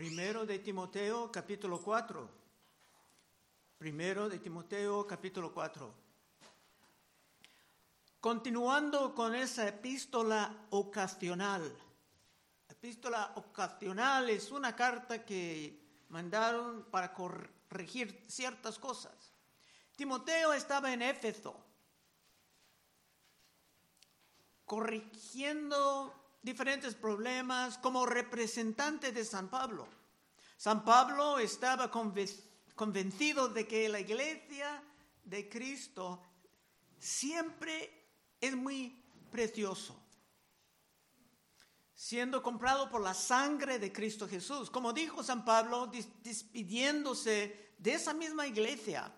Primero de Timoteo, capítulo 4. Primero de Timoteo, capítulo 4. Continuando con esa epístola ocasional. Epístola ocasional es una carta que mandaron para corregir ciertas cosas. Timoteo estaba en Éfeso, corrigiendo diferentes problemas como representante de San Pablo. San Pablo estaba convencido de que la iglesia de Cristo siempre es muy precioso, siendo comprado por la sangre de Cristo Jesús. Como dijo San Pablo, despidiéndose de esa misma iglesia,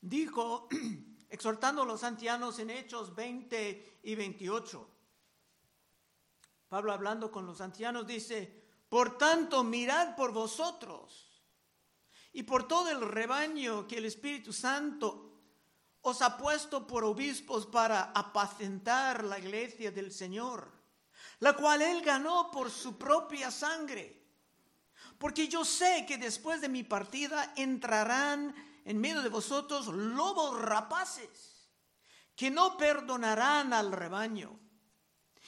dijo, exhortando a los ancianos en Hechos 20 y 28, Pablo hablando con los ancianos dice, por tanto, mirad por vosotros y por todo el rebaño que el Espíritu Santo os ha puesto por obispos para apacentar la iglesia del Señor, la cual él ganó por su propia sangre. Porque yo sé que después de mi partida entrarán en medio de vosotros lobos rapaces, que no perdonarán al rebaño.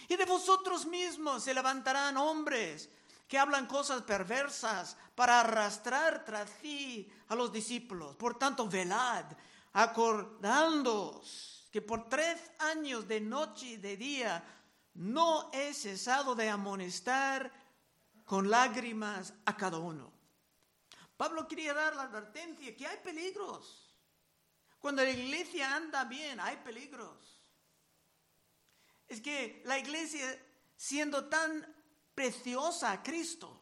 Y de vosotros mismos se levantarán hombres que hablan cosas perversas para arrastrar tras sí a los discípulos. Por tanto, velad, acordándoos que por tres años de noche y de día no he cesado de amonestar con lágrimas a cada uno. Pablo quería dar la advertencia que hay peligros. Cuando la iglesia anda bien, hay peligros es que la iglesia, siendo tan preciosa a Cristo,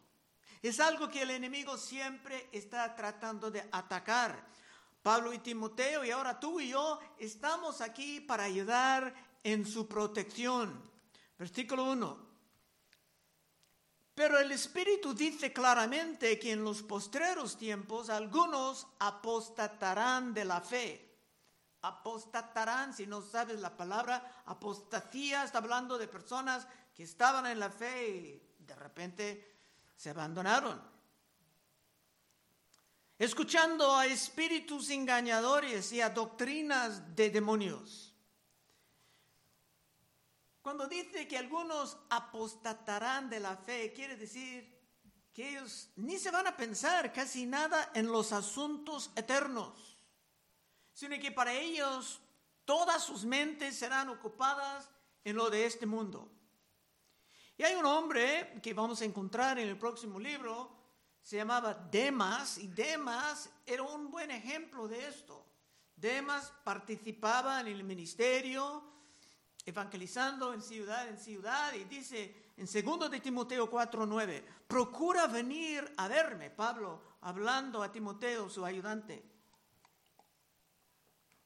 es algo que el enemigo siempre está tratando de atacar. Pablo y Timoteo y ahora tú y yo estamos aquí para ayudar en su protección. Versículo 1. Pero el Espíritu dice claramente que en los postreros tiempos algunos apostatarán de la fe apostatarán, si no sabes la palabra, apostasía está hablando de personas que estaban en la fe y de repente se abandonaron. Escuchando a espíritus engañadores y a doctrinas de demonios. Cuando dice que algunos apostatarán de la fe, quiere decir que ellos ni se van a pensar casi nada en los asuntos eternos sino que para ellos todas sus mentes serán ocupadas en lo de este mundo. Y hay un hombre que vamos a encontrar en el próximo libro, se llamaba Demas, y Demas era un buen ejemplo de esto. Demas participaba en el ministerio, evangelizando en ciudad en ciudad, y dice en 2 de Timoteo 4:9, procura venir a verme, Pablo, hablando a Timoteo, su ayudante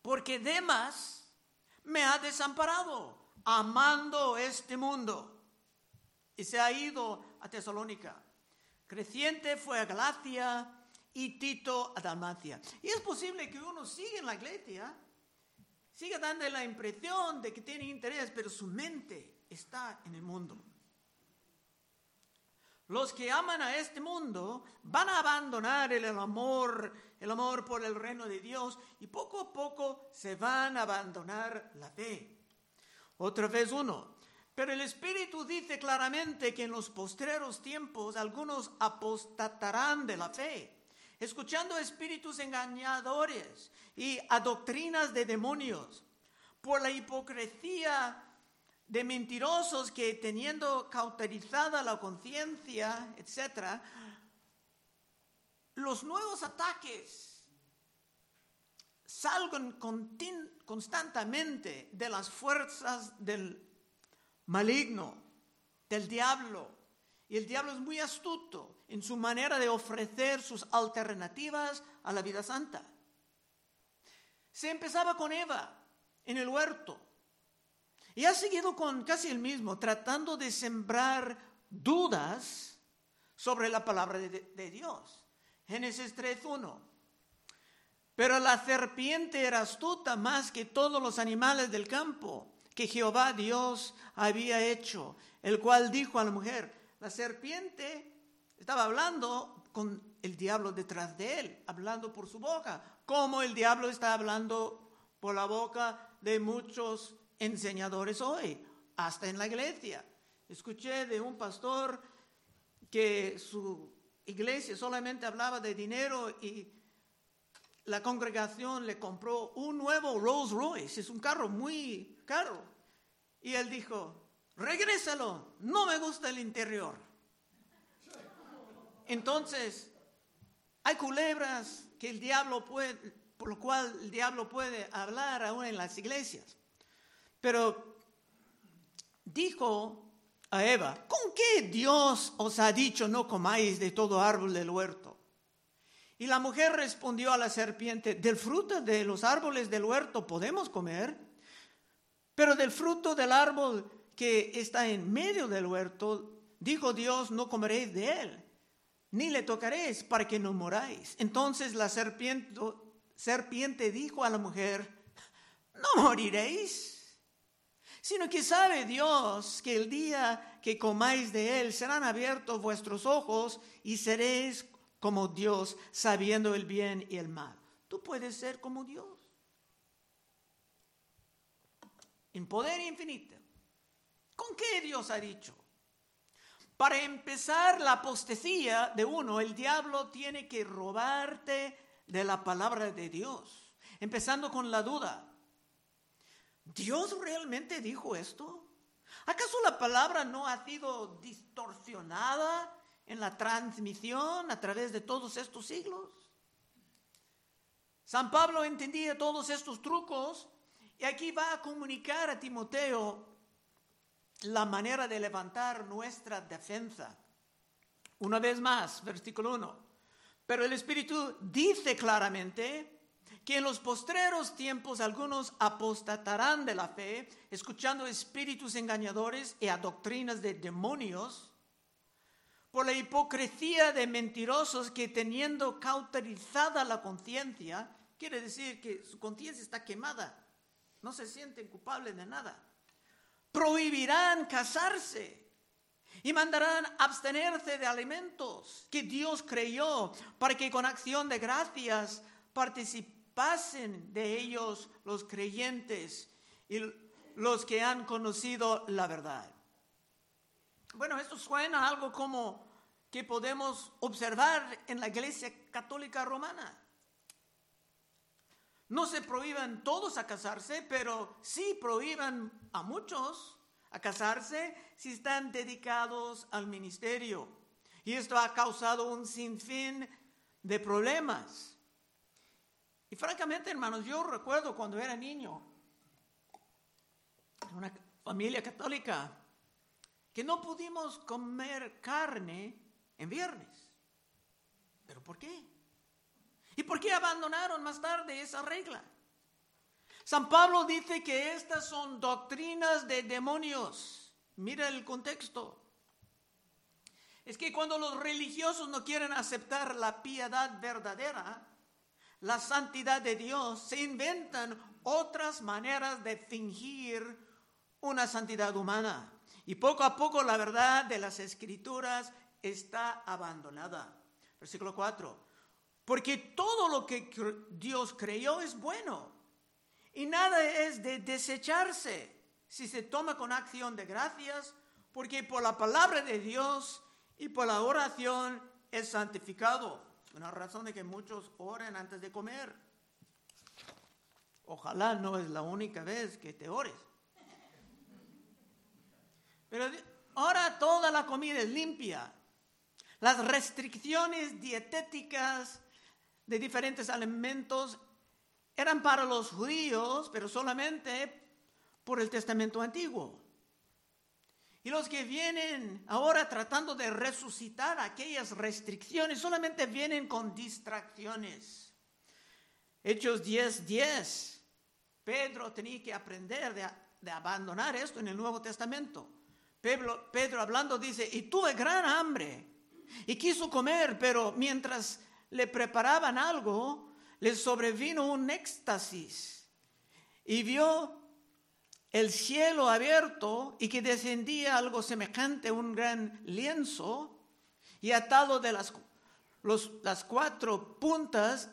porque Demas me ha desamparado, amando este mundo, y se ha ido a Tesalónica. Creciente fue a Galacia y Tito a Dalmacia. Y es posible que uno siga en la iglesia, siga dando la impresión de que tiene interés, pero su mente está en el mundo. Los que aman a este mundo van a abandonar el amor el amor por el reino de Dios y poco a poco se van a abandonar la fe. Otra vez uno. Pero el Espíritu dice claramente que en los postreros tiempos algunos apostatarán de la fe, escuchando espíritus engañadores y a doctrinas de demonios, por la hipocresía de mentirosos que teniendo cauterizada la conciencia, etc., los nuevos ataques salgan constantemente de las fuerzas del maligno, del diablo. Y el diablo es muy astuto en su manera de ofrecer sus alternativas a la vida santa. Se empezaba con Eva en el huerto y ha seguido con casi el mismo, tratando de sembrar dudas sobre la palabra de, Dios. Génesis 3.1. Pero la serpiente era astuta más que todos los animales del campo que Jehová Dios había hecho, el cual dijo a la mujer, la serpiente estaba hablando con el diablo detrás de él, hablando por su boca, como el diablo está hablando por la boca de muchos enseñadores hoy, hasta en la iglesia. Escuché de un pastor que su iglesia solamente hablaba de dinero y la congregación le compró un nuevo Rolls Royce, es un carro muy caro. Y él dijo, regrésalo, no me gusta el interior. Entonces, hay culebras que el diablo puede, por lo cual el diablo puede hablar aún en las iglesias. Pero dijo a Eva, ¿con qué Dios os ha dicho no comáis de todo árbol del huerto? Y la mujer respondió a la serpiente, del fruto de los árboles del huerto podemos comer, pero del fruto del árbol que está en medio del huerto, dijo Dios, no comeréis de él, ni le tocaréis para que no moráis. Entonces la serpiente, serpiente dijo a la mujer, no moriréis sino que sabe Dios que el día que comáis de él serán abiertos vuestros ojos y seréis como Dios, sabiendo el bien y el mal. Tú puedes ser como Dios. En poder infinito. ¿Con qué Dios ha dicho? Para empezar la apostasía de uno, el diablo tiene que robarte de la palabra de Dios, empezando con la duda. ¿Dios realmente dijo esto? ¿Acaso la palabra no ha sido distorsionada en la transmisión a través de todos estos siglos? San Pablo entendía todos estos trucos y aquí va a comunicar a Timoteo la manera de levantar nuestra defensa. Una vez más, versículo 1. Pero el Espíritu dice claramente que en los postreros tiempos algunos apostatarán de la fe, escuchando espíritus engañadores y a doctrinas de demonios, por la hipocresía de mentirosos que teniendo cauterizada la conciencia, quiere decir que su conciencia está quemada, no se sienten culpables de nada, prohibirán casarse y mandarán abstenerse de alimentos que Dios creyó para que con acción de gracias participen pasen de ellos los creyentes y los que han conocido la verdad. Bueno, esto suena algo como que podemos observar en la Iglesia Católica Romana. No se prohíban todos a casarse, pero sí prohíban a muchos a casarse si están dedicados al ministerio. Y esto ha causado un sinfín de problemas. Y francamente, hermanos, yo recuerdo cuando era niño, en una familia católica, que no pudimos comer carne en viernes. ¿Pero por qué? ¿Y por qué abandonaron más tarde esa regla? San Pablo dice que estas son doctrinas de demonios. Mira el contexto. Es que cuando los religiosos no quieren aceptar la piedad verdadera, la santidad de Dios, se inventan otras maneras de fingir una santidad humana. Y poco a poco la verdad de las escrituras está abandonada. Versículo 4. Porque todo lo que Dios creyó es bueno y nada es de desecharse si se toma con acción de gracias, porque por la palabra de Dios y por la oración es santificado. Una razón de que muchos oren antes de comer. Ojalá no es la única vez que te ores. Pero ahora toda la comida es limpia. Las restricciones dietéticas de diferentes alimentos eran para los judíos, pero solamente por el Testamento Antiguo. Y los que vienen ahora tratando de resucitar aquellas restricciones solamente vienen con distracciones. Hechos 10:10. 10. Pedro tenía que aprender de, abandonar esto en el Nuevo Testamento. Pedro, Pedro hablando dice, y tuve gran hambre y quiso comer, pero mientras le preparaban algo, le sobrevino un éxtasis y vio el cielo abierto y que descendía algo semejante a un gran lienzo y atado de las, las cuatro puntas,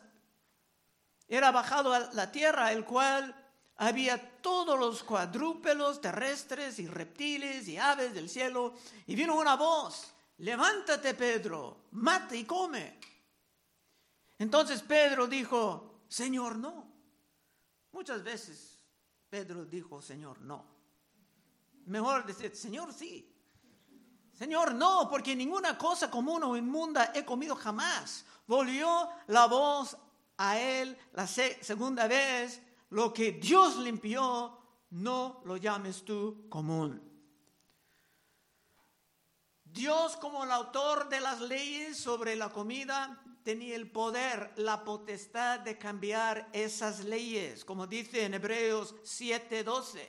era bajado a la tierra, el cual había todos los cuadrúpedos terrestres y reptiles y aves del cielo, y vino una voz, levántate Pedro, mate y come. Entonces Pedro dijo, Señor, no. Muchas veces Pedro dijo, Señor, no. Mejor decir, Señor, sí. Señor, no, porque ninguna cosa común o inmunda he comido jamás. Volvió la voz a él la segunda vez, lo que Dios limpió, no lo llames tú común. Dios como el autor de las leyes sobre la comida tenía el poder, la potestad de cambiar esas leyes, como dice en Hebreos 7:12.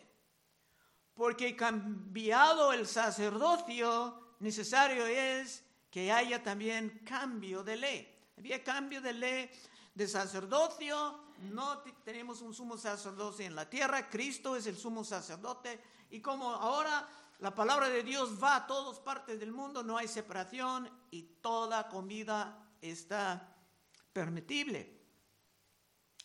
Porque cambiado el sacerdocio, necesario es que haya también cambio de ley. Había cambio de ley de sacerdocio, no tenemos un sumo sacerdote en la tierra, Cristo es el sumo sacerdote y como ahora la palabra de Dios va a todas partes del mundo, no hay separación y toda comida está permitible.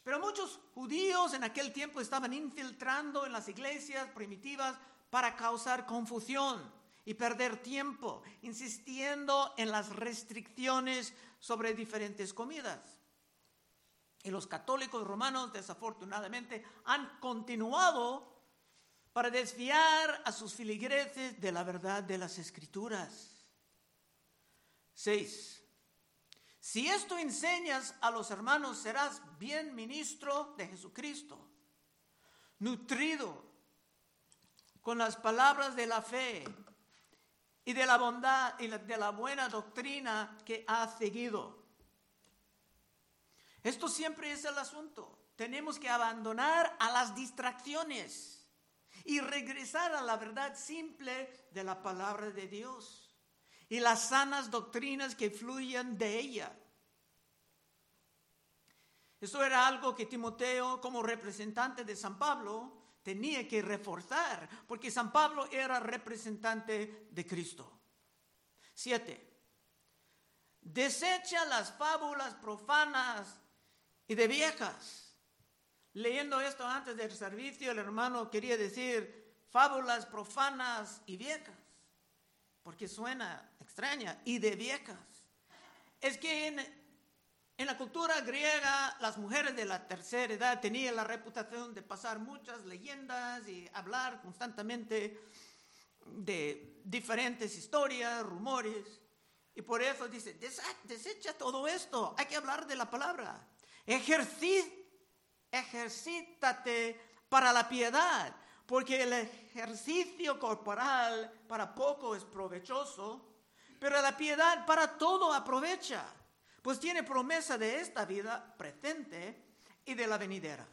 Pero muchos judíos en aquel tiempo estaban infiltrando en las iglesias primitivas para causar confusión y perder tiempo, insistiendo en las restricciones sobre diferentes comidas. Y los católicos romanos, desafortunadamente, han continuado para desviar a sus filigreses de la verdad de las escrituras. 6. Si esto enseñas a los hermanos, serás bien ministro de Jesucristo, nutrido con las palabras de la fe y de la bondad y de la buena doctrina que has seguido. Esto siempre es el asunto. Tenemos que abandonar a las distracciones y regresar a la verdad simple de la palabra de Dios y las sanas doctrinas que fluyen de ella. Eso era algo que Timoteo, como representante de San Pablo, tenía que reforzar, porque San Pablo era representante de Cristo. Siete. Desecha las fábulas profanas y de viejas. Leyendo esto antes del servicio, el hermano quería decir fábulas profanas y viejas, porque suena extraña, y de viejas. Es que en, en la cultura griega las mujeres de la tercera edad tenían la reputación de pasar muchas leyendas y hablar constantemente de diferentes historias, rumores. Y por eso dice, desecha todo esto, hay que hablar de la palabra ejercítate para la piedad, porque el ejercicio corporal para poco es provechoso, pero la piedad para todo aprovecha, pues tiene promesa de esta vida presente y de la venidera.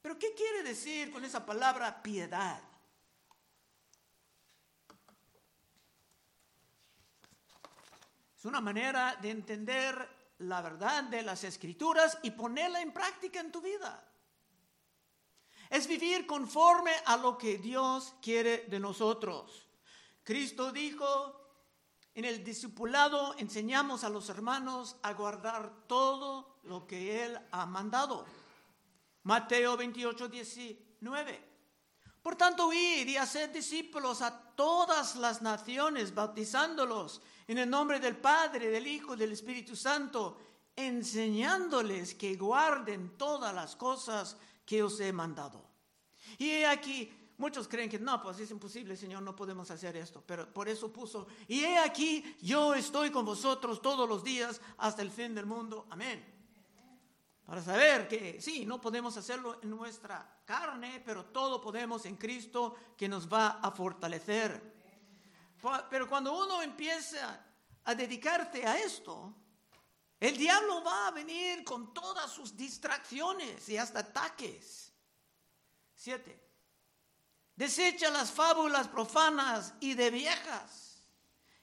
Pero ¿qué quiere decir con esa palabra piedad? Es una manera de entender la verdad de las escrituras y ponerla en práctica en tu vida. Es vivir conforme a lo que Dios quiere de nosotros. Cristo dijo, en el discipulado enseñamos a los hermanos a guardar todo lo que Él ha mandado. Mateo 28, 19. Por tanto, id y haced discípulos a todas las naciones, bautizándolos en el nombre del Padre, del Hijo y del Espíritu Santo, enseñándoles que guarden todas las cosas que os he mandado. Y aquí, muchos creen que no, pues es imposible, Señor, no podemos hacer esto, pero por eso puso, y he aquí, yo estoy con vosotros todos los días hasta el fin del mundo. Amén. Para saber que sí, no podemos hacerlo en nuestra carne, pero todo podemos en Cristo que nos va a fortalecer. Pero cuando uno empieza a dedicarte a esto, el diablo va a venir con todas sus distracciones y hasta ataques. Siete. Desecha las fábulas profanas y de viejas.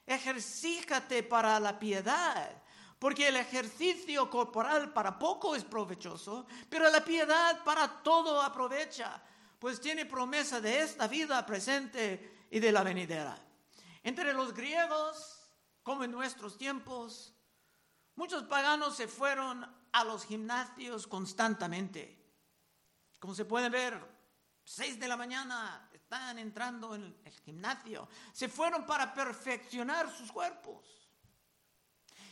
Ejercíjate para la piedad, porque el ejercicio corporal para poco es provechoso, pero la piedad para todo aprovecha, pues tiene promesa de esta vida presente y de la venidera. Entre los griegos como en nuestros tiempos, muchos paganos se fueron a los gimnasios constantemente. Como se puede ver, seis de la mañana están entrando en el gimnasio. Se fueron para perfeccionar sus cuerpos.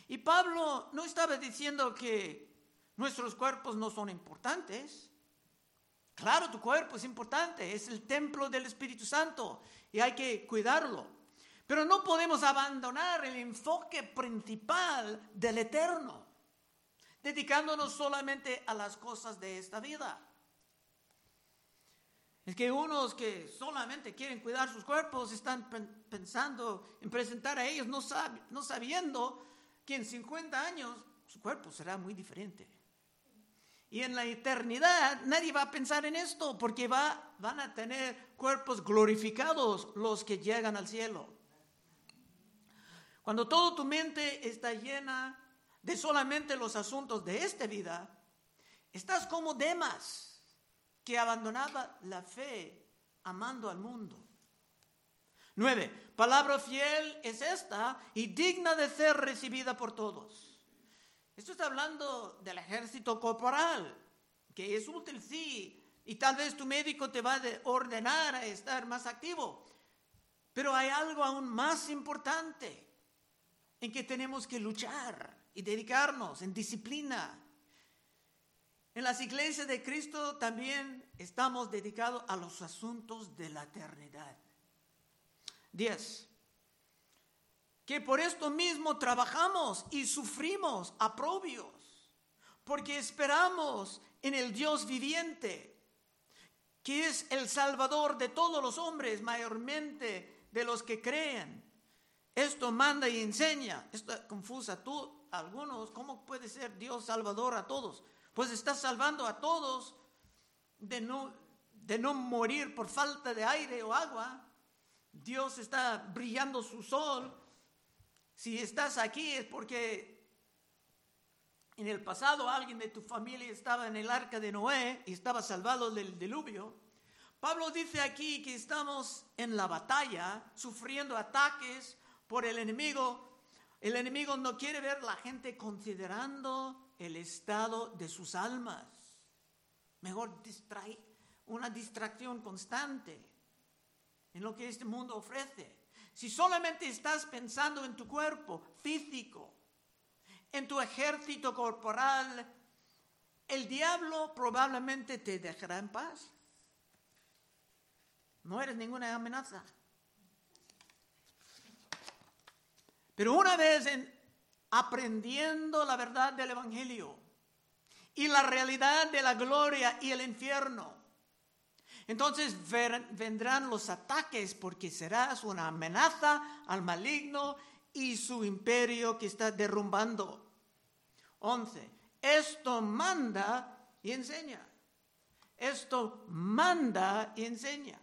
Y Pablo no estaba diciendo que nuestros cuerpos no son importantes. Claro, tu cuerpo es importante, es el templo del Espíritu Santo y hay que cuidarlo. Pero no podemos abandonar el enfoque principal del eterno, dedicándonos solamente a las cosas de esta vida. Es que unos que solamente quieren cuidar sus cuerpos están pensando en presentar a ellos, no, no sabiendo que en 50 años su cuerpo será muy diferente. Y en la eternidad nadie va a pensar en esto porque va, van a tener cuerpos glorificados los que llegan al cielo. Cuando toda tu mente está llena de solamente los asuntos de esta vida, estás como Demas, que abandonaba la fe amando al mundo. Nueve, palabra fiel es esta y digna de ser recibida por todos. Esto está hablando del ejército corporal, que es útil, sí, y tal vez tu médico te va a ordenar a estar más activo. Pero hay algo aún más importante en que tenemos que luchar y dedicarnos en disciplina. En las iglesias de Cristo también estamos dedicados a los asuntos de la eternidad. Diez que por esto mismo trabajamos y sufrimos aprobios, porque esperamos en el Dios viviente, que es el Salvador de todos los hombres, mayormente de los que creen. Esto manda y enseña. Esto confusa tú, algunos, ¿cómo puede ser Dios Salvador a todos? Pues está salvando a todos de no, de no morir por falta de aire o agua. Dios está brillando su sol si estás aquí es porque en el pasado alguien de tu familia estaba en el arca de Noé y estaba salvado del diluvio. Pablo dice aquí que estamos en la batalla, sufriendo ataques por el enemigo. El enemigo no quiere ver la gente considerando el estado de sus almas. Mejor distrae, una distracción constante en lo que este mundo ofrece. Si solamente estás pensando en tu cuerpo físico, en tu ejército corporal, el diablo probablemente te dejará en paz. No eres ninguna amenaza. Pero una vez en, aprendiendo la verdad del Evangelio y la realidad de la gloria y el infierno, entonces vendrán los ataques porque serás una amenaza al maligno y su imperio que está derrumbando. 11. Esto manda y enseña. Esto manda y enseña.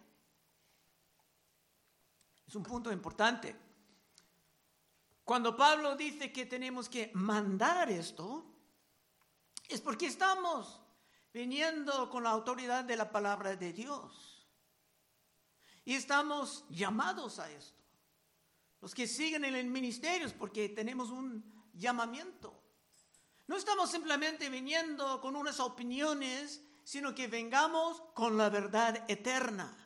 Es un punto importante. Cuando Pablo dice que tenemos que mandar esto, es porque estamos viniendo con la autoridad de la palabra de Dios. Y estamos llamados a esto. Los que siguen en el ministerio es porque tenemos un llamamiento. No estamos simplemente viniendo con unas opiniones, sino que vengamos con la verdad eterna.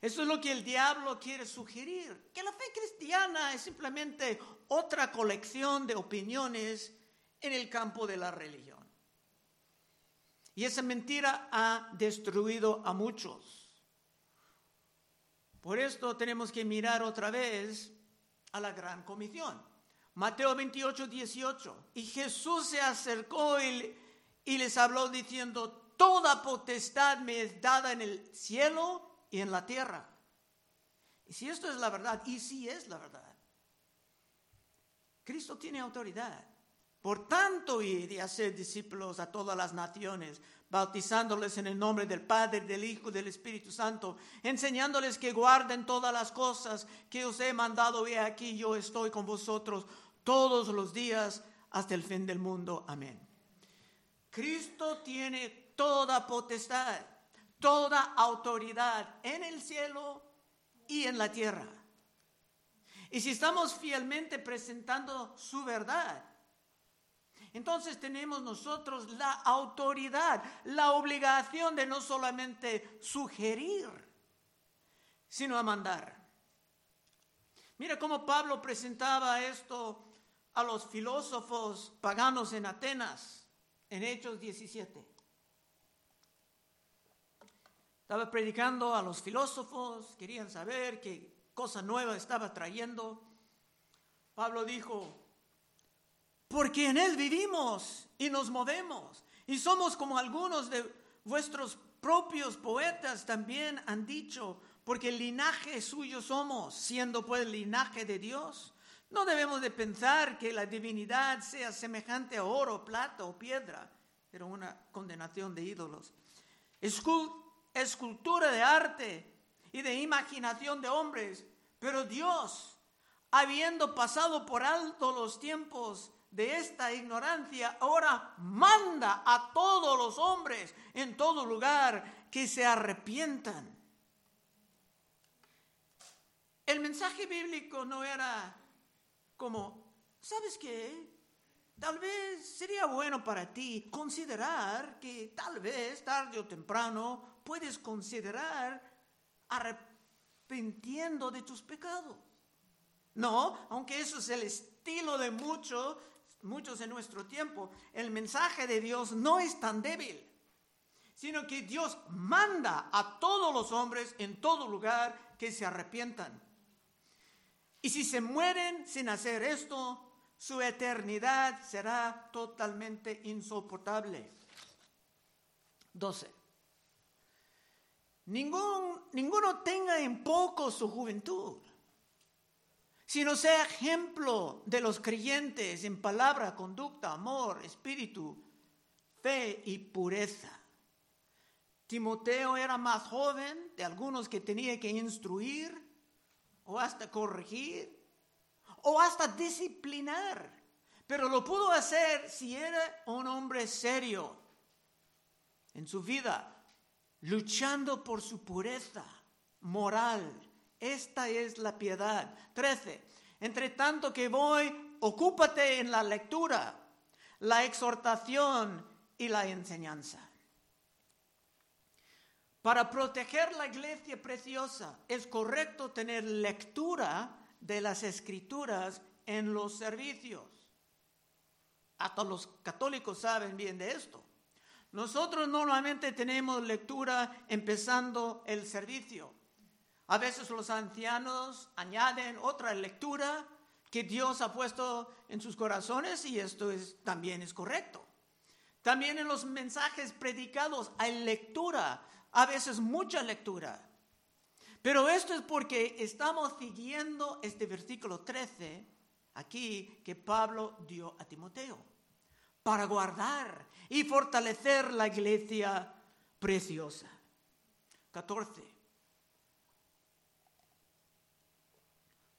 Eso es lo que el diablo quiere sugerir, que la fe cristiana es simplemente otra colección de opiniones en el campo de la religión. Y esa mentira ha destruido a muchos. Por esto tenemos que mirar otra vez a la gran comisión. Mateo 28, 18. Y Jesús se acercó y, les habló diciendo, toda potestad me es dada en el cielo y en la tierra. Y si esto es la verdad, y si es la verdad, Cristo tiene autoridad. Por tanto, id y hacer discípulos a todas las naciones, bautizándoles en el nombre del Padre, del Hijo y del Espíritu Santo, enseñándoles que guarden todas las cosas que os he mandado. Y aquí yo estoy con vosotros todos los días hasta el fin del mundo. Amén. Cristo tiene toda potestad, toda autoridad en el cielo y en la tierra. y si estamos fielmente presentando su verdad, entonces tenemos nosotros la autoridad, la obligación de no solamente sugerir, sino a mandar. Mira cómo Pablo presentaba esto a los filósofos paganos en Atenas, en Hechos 17. Estaba predicando a los filósofos, querían saber qué cosa nueva estaba trayendo. Pablo dijo, porque en Él vivimos y nos movemos. Y somos como algunos de vuestros propios poetas también han dicho, porque el linaje suyo somos, siendo pues el linaje de Dios. No debemos de pensar que la divinidad sea semejante a oro, plata o piedra, pero una condenación de ídolos. Escultura de arte y de imaginación de hombres, pero Dios, habiendo pasado por alto los tiempos, de esta ignorancia, ahora manda a todos los hombres en todo lugar que se arrepientan. El mensaje bíblico no era como, ¿sabes qué? Tal vez sería bueno para ti considerar que tal vez tarde o temprano puedes considerar arrepintiendo de tus pecados. No, aunque eso es el estilo de muchos, muchos en nuestro tiempo, el mensaje de Dios no es tan débil, sino que Dios manda a todos los hombres en todo lugar que se arrepientan. Y si se mueren sin hacer esto, su eternidad será totalmente insoportable. 12. Ningún, ninguno tenga en poco su juventud sino sea ejemplo de los creyentes en palabra, conducta, amor, espíritu, fe y pureza. Timoteo era más joven de algunos que tenía que instruir o hasta corregir o hasta disciplinar, pero lo pudo hacer si era un hombre serio en su vida, luchando por su pureza moral esta es la piedad. 13. Entre tanto que voy, ocúpate en la lectura, la exhortación y la enseñanza. Para proteger la iglesia preciosa es correcto tener lectura de las escrituras en los servicios. Hasta los católicos saben bien de esto. Nosotros normalmente tenemos lectura empezando el servicio. A veces los ancianos añaden otra lectura que Dios ha puesto en sus corazones y esto es, también es correcto. También en los mensajes predicados hay lectura, a veces mucha lectura. Pero esto es porque estamos siguiendo este versículo 13 aquí que Pablo dio a Timoteo para guardar y fortalecer la iglesia preciosa. 14.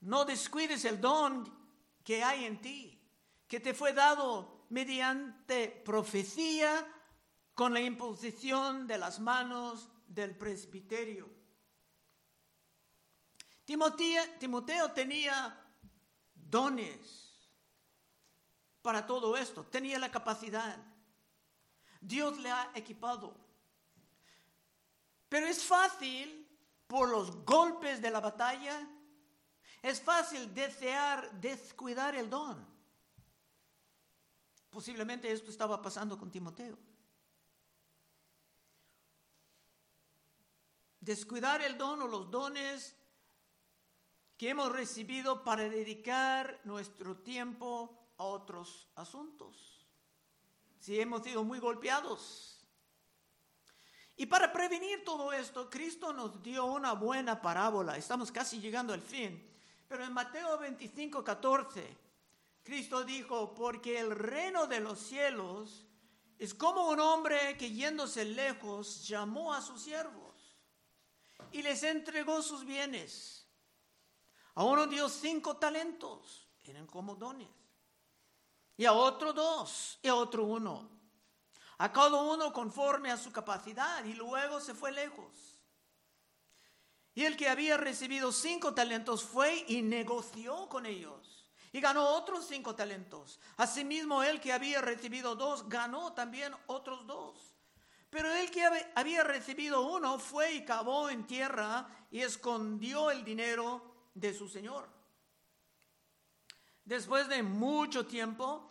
No descuides el don que hay en ti, que te fue dado mediante profecía con la imposición de las manos del presbiterio. Timoteo, Timoteo tenía dones para todo esto, tenía la capacidad. Dios le ha equipado. Pero es fácil, por los golpes de la batalla, es fácil desear descuidar el don. Posiblemente esto estaba pasando con Timoteo. Descuidar el don o los dones que hemos recibido para dedicar nuestro tiempo otros asuntos. Si hemos sido muy golpeados. Y para prevenir todo esto, Cristo nos dio una buena parábola. Estamos casi llegando al fin. Pero en Mateo 25, 14, Cristo dijo, porque el reino de los cielos es como un hombre que yéndose lejos llamó a sus siervos y les entregó sus bienes. A uno dio cinco talentos, eran como dones. Y a otro dos, y a otro uno. A cada uno conforme a su capacidad, y luego se fue lejos. Y el que había recibido cinco talentos fue y negoció con ellos y ganó otros cinco talentos. Asimismo, el que había recibido dos ganó también otros dos. Pero el que había recibido uno fue y cavó en tierra y escondió el dinero de su señor. Después de mucho tiempo,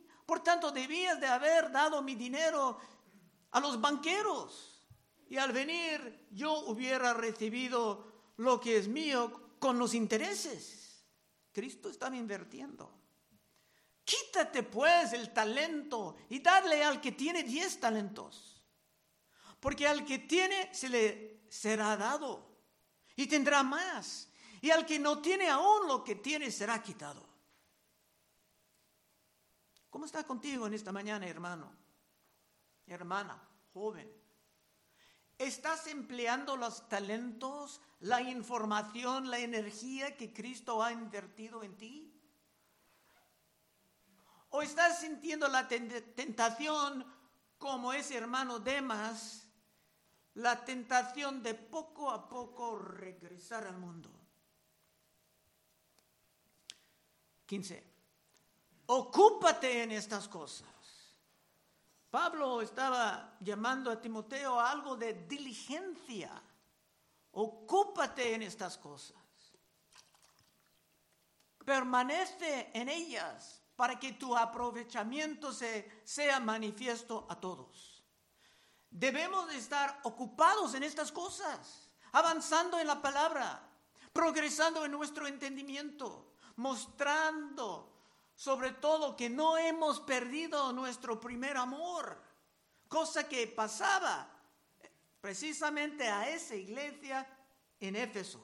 Por tanto, debías de haber dado mi dinero a los banqueros y al venir yo hubiera recibido lo que es mío con los intereses. Cristo estaba invirtiendo. Quítate pues el talento y dale al que tiene diez talentos. Porque al que tiene se le será dado y tendrá más. Y al que no tiene aún lo que tiene será quitado. ¿Cómo está contigo en esta mañana, hermano? Hermana, joven. ¿Estás empleando los talentos, la información, la energía que Cristo ha invertido en ti? ¿O estás sintiendo la tentación como ese hermano Demas, la tentación de poco a poco regresar al mundo? 15. Ocúpate en estas cosas. Pablo estaba llamando a Timoteo a algo de diligencia. Ocúpate en estas cosas. Permanece en ellas para que tu aprovechamiento se, sea manifiesto a todos. Debemos de estar ocupados en estas cosas, avanzando en la palabra, progresando en nuestro entendimiento, mostrando sobre todo que no hemos perdido nuestro primer amor, cosa que pasaba precisamente a esa iglesia en Éfeso.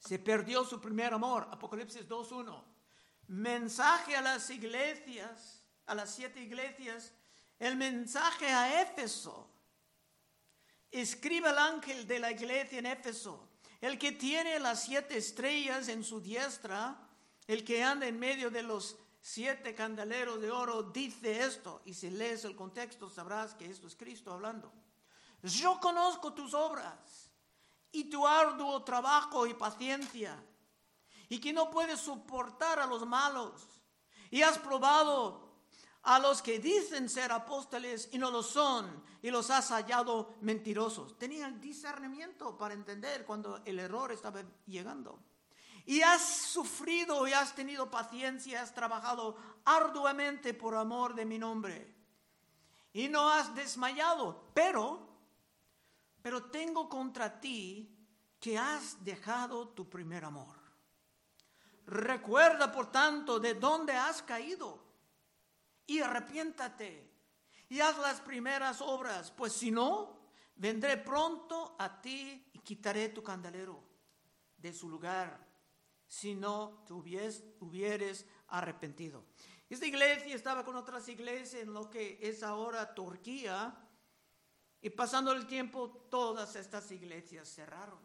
Se perdió su primer amor, Apocalipsis 2.1. Mensaje a las iglesias, a las siete iglesias, el mensaje a Éfeso. Escribe el ángel de la iglesia en Éfeso el que tiene las siete estrellas en su diestra, el que anda en medio de los siete candeleros de oro, dice esto. Y si lees el contexto sabrás que esto es Cristo hablando. Yo conozco tus obras y tu arduo trabajo y paciencia, y que no puedes soportar a los malos, y has probado a los que dicen ser apóstoles y no lo son, y los has hallado mentirosos. Tenían discernimiento para entender cuando el error estaba llegando. Y has sufrido y has tenido paciencia, has trabajado arduamente por amor de mi nombre. Y no has desmayado, pero, pero tengo contra ti que has dejado tu primer amor. Recuerda, por tanto, de dónde has caído y arrepiéntate y haz las primeras obras, pues si no, vendré pronto a ti y quitaré tu candelero de su lugar, si no te hubieres arrepentido. Esta iglesia estaba con otras iglesias en lo que es ahora Turquía, y pasando el tiempo todas estas iglesias cerraron.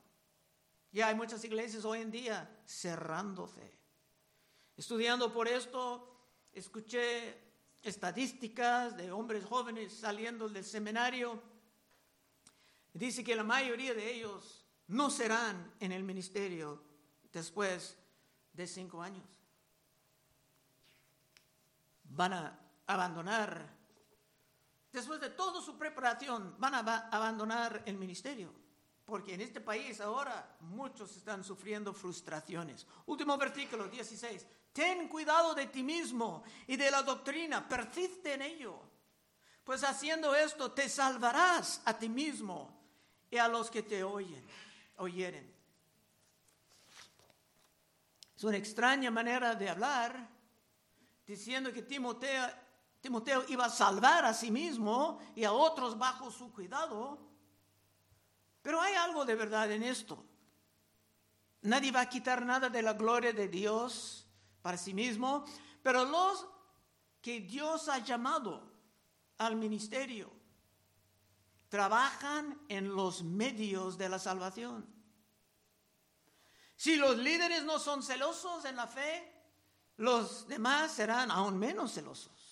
Ya hay muchas iglesias hoy en día cerrándose. Estudiando por esto, escuché estadísticas de hombres jóvenes saliendo del seminario. Dice que la mayoría de ellos no serán en el ministerio después de cinco años. Van a abandonar, después de toda su preparación, van a abandonar el ministerio. Porque en este país ahora muchos están sufriendo frustraciones. Último versículo 16. Ten cuidado de ti mismo y de la doctrina, persiste en ello. Pues haciendo esto te salvarás a ti mismo y a los que te oyen, oyeren. Es una extraña manera de hablar, diciendo que Timoteo, Timoteo iba a salvar a sí mismo y a otros bajo su cuidado. Pero hay algo de verdad en esto. Nadie va a quitar nada de la gloria de Dios para sí mismo, pero los que Dios ha llamado al ministerio trabajan en los medios de la salvación. Si los líderes no son celosos en la fe, los demás serán aún menos celosos.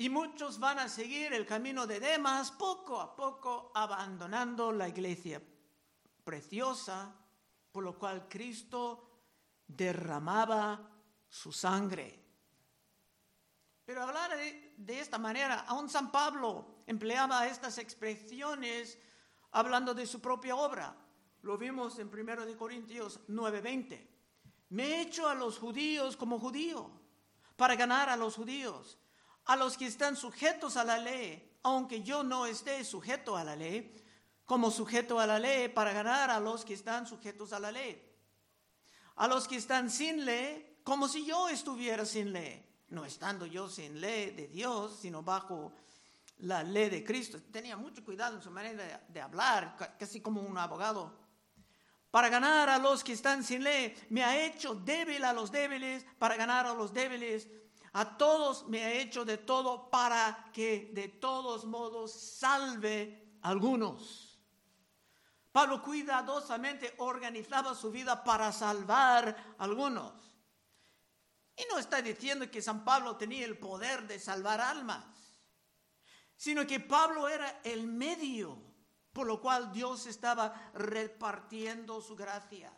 Y muchos van a seguir el camino de Demas, poco a poco abandonando la iglesia preciosa, por lo cual Cristo derramaba su sangre. Pero hablar de, esta manera, aún San Pablo empleaba estas expresiones hablando de su propia obra. Lo vimos en 1 Corintios 9:20. Me he hecho a los judíos como judío para ganar a los judíos, a los que están sujetos a la ley, aunque yo no esté sujeto a la ley, como sujeto a la ley para ganar a los que están sujetos a la ley. A los que están sin ley, como si yo estuviera sin ley, no estando yo sin ley de Dios, sino bajo la ley de Cristo. Tenía mucho cuidado en su manera de, hablar, casi como un abogado para ganar a los que están sin ley. Me ha hecho débil a los débiles para ganar a los débiles. A todos me ha hecho de todo para que de todos modos salve a algunos. Pablo cuidadosamente organizaba su vida para salvar a algunos. Y no está diciendo que San Pablo tenía el poder de salvar almas, sino que Pablo era el medio por lo cual Dios estaba repartiendo su gracia.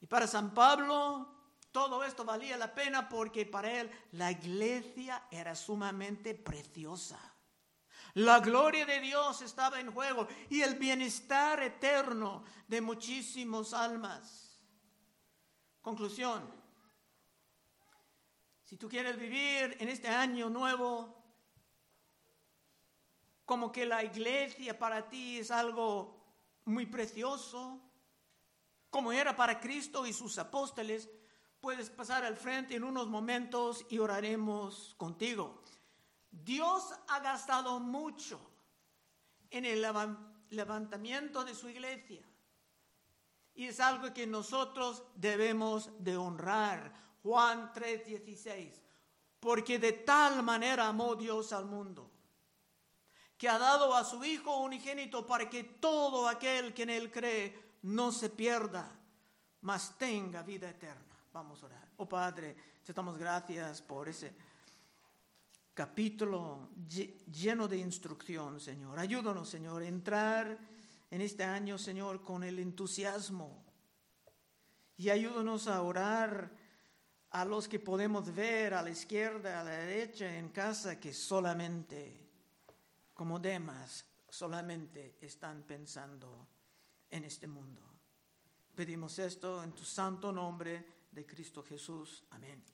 Y para San Pablo todo esto valía la pena porque para él la iglesia era sumamente preciosa. La gloria de Dios estaba en juego y el bienestar eterno de muchísimos almas. Conclusión. Si tú quieres vivir en este año nuevo como que la iglesia para ti es algo muy precioso, como era para Cristo y sus apóstoles, puedes pasar al frente en unos momentos y oraremos contigo. Dios ha gastado mucho en el levantamiento de su iglesia. Y es algo que nosotros debemos de honrar. Juan 3:16. Porque de tal manera amó Dios al mundo que ha dado a su Hijo unigénito para que todo aquel que en Él cree no se pierda, mas tenga vida eterna. Vamos a orar. Oh Padre, te damos gracias por ese capítulo lleno de instrucción, Señor. Ayúdanos, Señor, a entrar en este año, Señor, con el entusiasmo. Y ayúdanos a orar a los que podemos ver a la izquierda, a la derecha, en casa, que solamente como demás solamente están pensando en este mundo. Pedimos esto en tu santo nombre de Cristo Jesús. Amén.